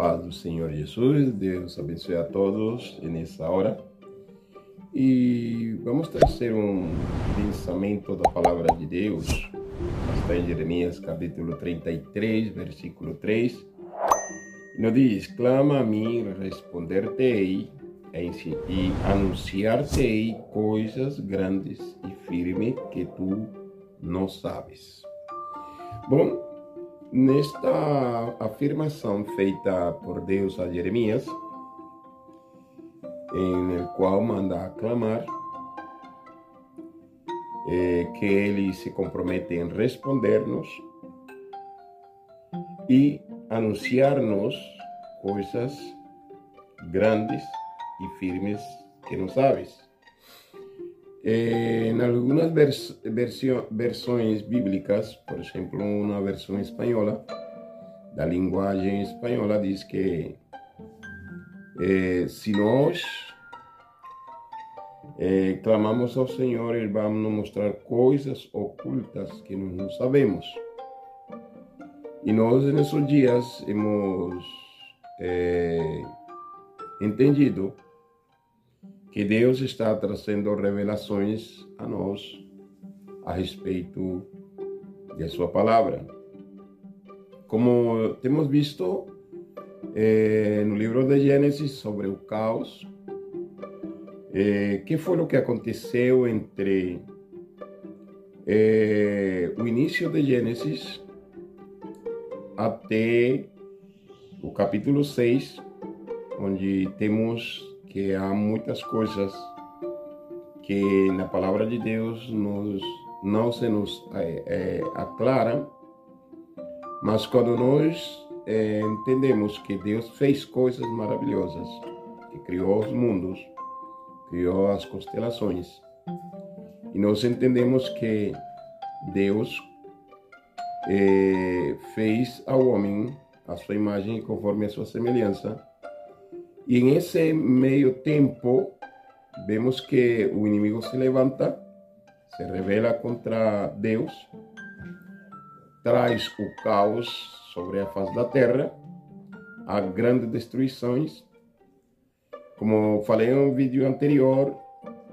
do Senhor Jesus. Deus abençoe a todos nessa hora. E vamos trazer um pensamento da palavra de Deus. Está em Jeremias capítulo 33, versículo 3. E nos diz: Clama a mim, responder-te-ei e anunciar-te-ei coisas grandes e firmes que tu não sabes. Bom, Nesta afirmação feita por Deus a Jeremias, em qual manda aclamar é, que ele se compromete em responder-nos e anunciar-nos coisas grandes e firmes que não sabes. Eh, en algunas vers versões bíblicas, por exemplo, uma versão espanhola, da linguagem espanhola, diz que eh, se nós eh, clamamos ao Senhor, Ele vai nos mostrar coisas ocultas que nós não sabemos. E nós, nesses dias, hemos entendido que Deus está trazendo revelações a nós a respeito de sua palavra. Como temos visto eh, no livro de Gênesis sobre o caos, eh, que foi o que aconteceu entre eh, o início de Gênesis até o capítulo 6, onde temos que há muitas coisas que na palavra de Deus nos, não se nos é, é, aclara, mas quando nós é, entendemos que Deus fez coisas maravilhosas, que criou os mundos, criou as constelações, e nós entendemos que Deus fez ao homem a sua imagem conforme a sua semelhança, e em esse meio tempo, vemos que o inimigo se levanta, se revela contra Deus, traz o caos sobre a face da terra, há grandes destruições. Como falei no vídeo anterior,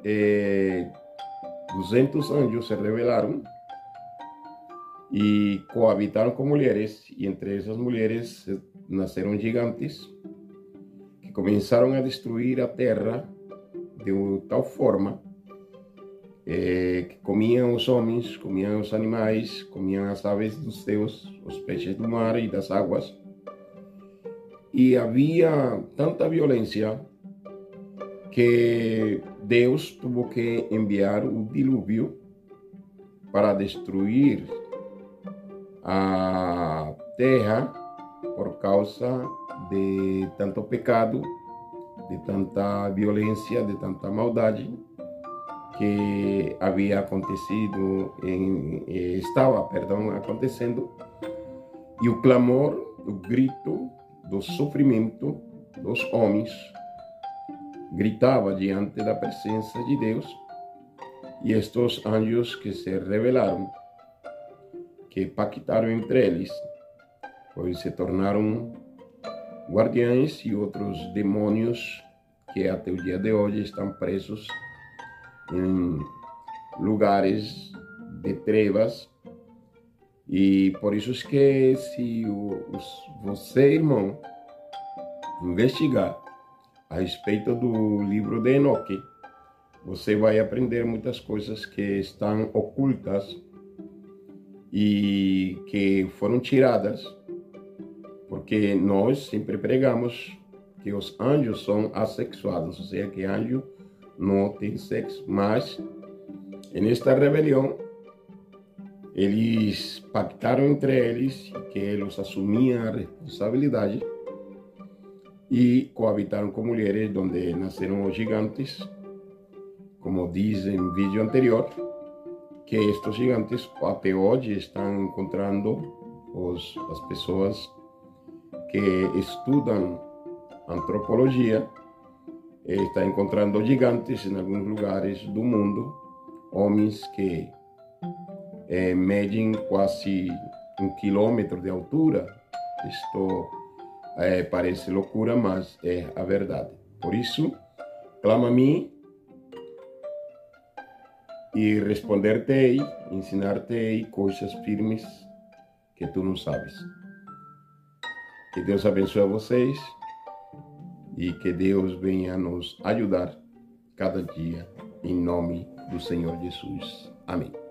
eh, 200 anjos se revelaram e coabitaram com mulheres, e entre essas mulheres nasceram gigantes começaram a destruir a terra de tal forma eh, que comiam os homens, comiam os animais, comiam as aves dos céus, os peixes do mar e das águas. E havia tanta violência que Deus teve que enviar o dilúvio para destruir a terra por causa de tanto pecado, de tanta violência, de tanta maldade que havia acontecido, em, estava, perdão, acontecendo, e o clamor, o grito do sofrimento dos homens gritava diante da presença de Deus e estes anjos que se revelaram, que pactaram entre eles, pois se tornaram guardiães e outros demônios que até o dia de hoje estão presos em lugares de trevas. E por isso que se você, irmão, investigar a respeito do livro de Enoque, você vai aprender muitas coisas que estão ocultas e que foram tiradas porque nós sempre pregamos que os anjos são assexuados, ou seja, que anjo não tem sexo, mas nesta rebelião eles pactaram entre eles que eles assumiam a responsabilidade e coabitaram com mulheres onde nasceram os gigantes, como diz em vídeo anterior, que estes gigantes até hoje estão encontrando os, as pessoas que estudam antropologia está encontrando gigantes em alguns lugares do mundo, homens que é, medem quase um quilômetro de altura. Isto é, parece loucura, mas é a verdade. Por isso, clama a mim e responder-te-ei, ensinar-te-ei coisas firmes que tu não sabes. Que Deus abençoe a vocês e que Deus venha nos ajudar cada dia, em nome do Senhor Jesus. Amém.